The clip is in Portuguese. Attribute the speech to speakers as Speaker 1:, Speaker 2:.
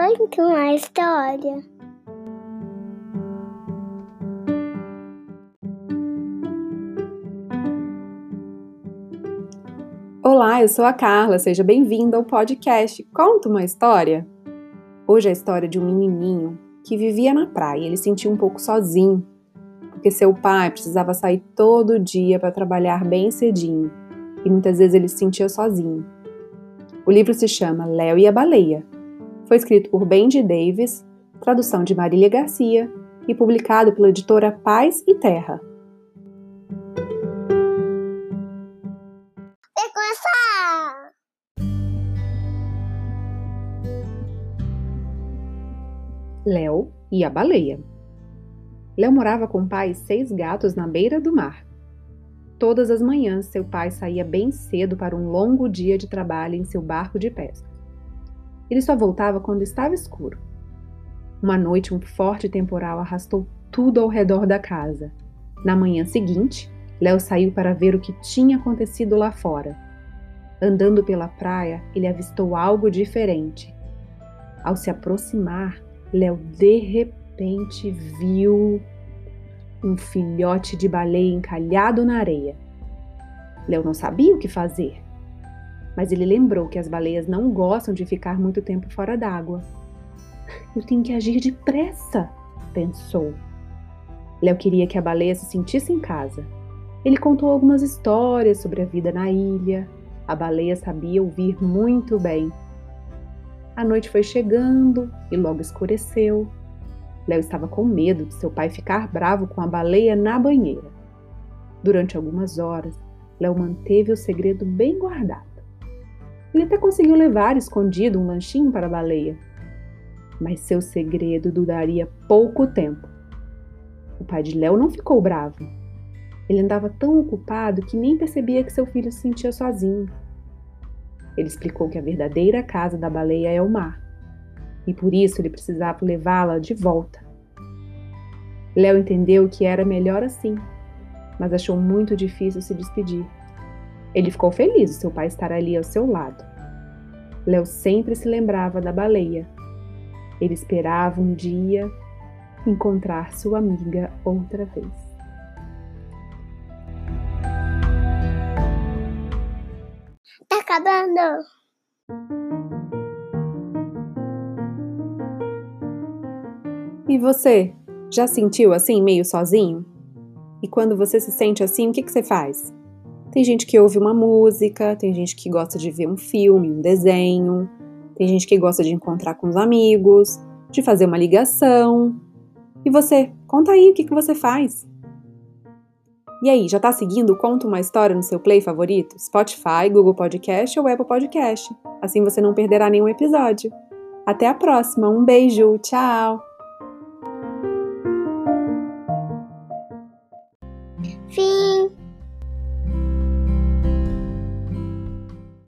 Speaker 1: Conta uma história.
Speaker 2: Olá, eu sou a Carla, seja bem-vinda ao podcast Conta uma História. Hoje é a história de um menininho que vivia na praia. Ele sentia um pouco sozinho, porque seu pai precisava sair todo dia para trabalhar bem cedinho e muitas vezes ele se sentia sozinho. O livro se chama Léo e a Baleia. Foi escrito por Benji Davis, tradução de Marília Garcia e publicado pela editora Paz e Terra. Léo e a baleia. Léo morava com o pai e seis gatos na beira do mar. Todas as manhãs, seu pai saía bem cedo para um longo dia de trabalho em seu barco de pesca. Ele só voltava quando estava escuro. Uma noite, um forte temporal arrastou tudo ao redor da casa. Na manhã seguinte, Léo saiu para ver o que tinha acontecido lá fora. Andando pela praia, ele avistou algo diferente. Ao se aproximar, Léo de repente viu um filhote de baleia encalhado na areia. Léo não sabia o que fazer, mas ele lembrou que as baleias não gostam de ficar muito tempo fora d'água. Eu tenho que agir depressa, pensou. Léo queria que a baleia se sentisse em casa. Ele contou algumas histórias sobre a vida na ilha. A baleia sabia ouvir muito bem. A noite foi chegando e logo escureceu. Léo estava com medo de seu pai ficar bravo com a baleia na banheira. Durante algumas horas, Léo manteve o segredo bem guardado. Ele até conseguiu levar escondido um lanchinho para a baleia. Mas seu segredo duraria pouco tempo. O pai de Léo não ficou bravo. Ele andava tão ocupado que nem percebia que seu filho se sentia sozinho. Ele explicou que a verdadeira casa da baleia é o mar e por isso ele precisava levá-la de volta. Léo entendeu que era melhor assim, mas achou muito difícil se despedir. Ele ficou feliz de seu pai estar ali ao seu lado. Léo sempre se lembrava da baleia. Ele esperava um dia encontrar sua amiga outra vez.
Speaker 1: Tá acabando.
Speaker 2: E você, já sentiu assim, meio sozinho? E quando você se sente assim, o que, que você faz? Tem gente que ouve uma música, tem gente que gosta de ver um filme, um desenho, tem gente que gosta de encontrar com os amigos, de fazer uma ligação. E você? Conta aí o que, que você faz. E aí, já tá seguindo Conta uma História no seu play favorito? Spotify, Google Podcast ou Apple Podcast. Assim você não perderá nenhum episódio. Até a próxima, um beijo, tchau! Fim!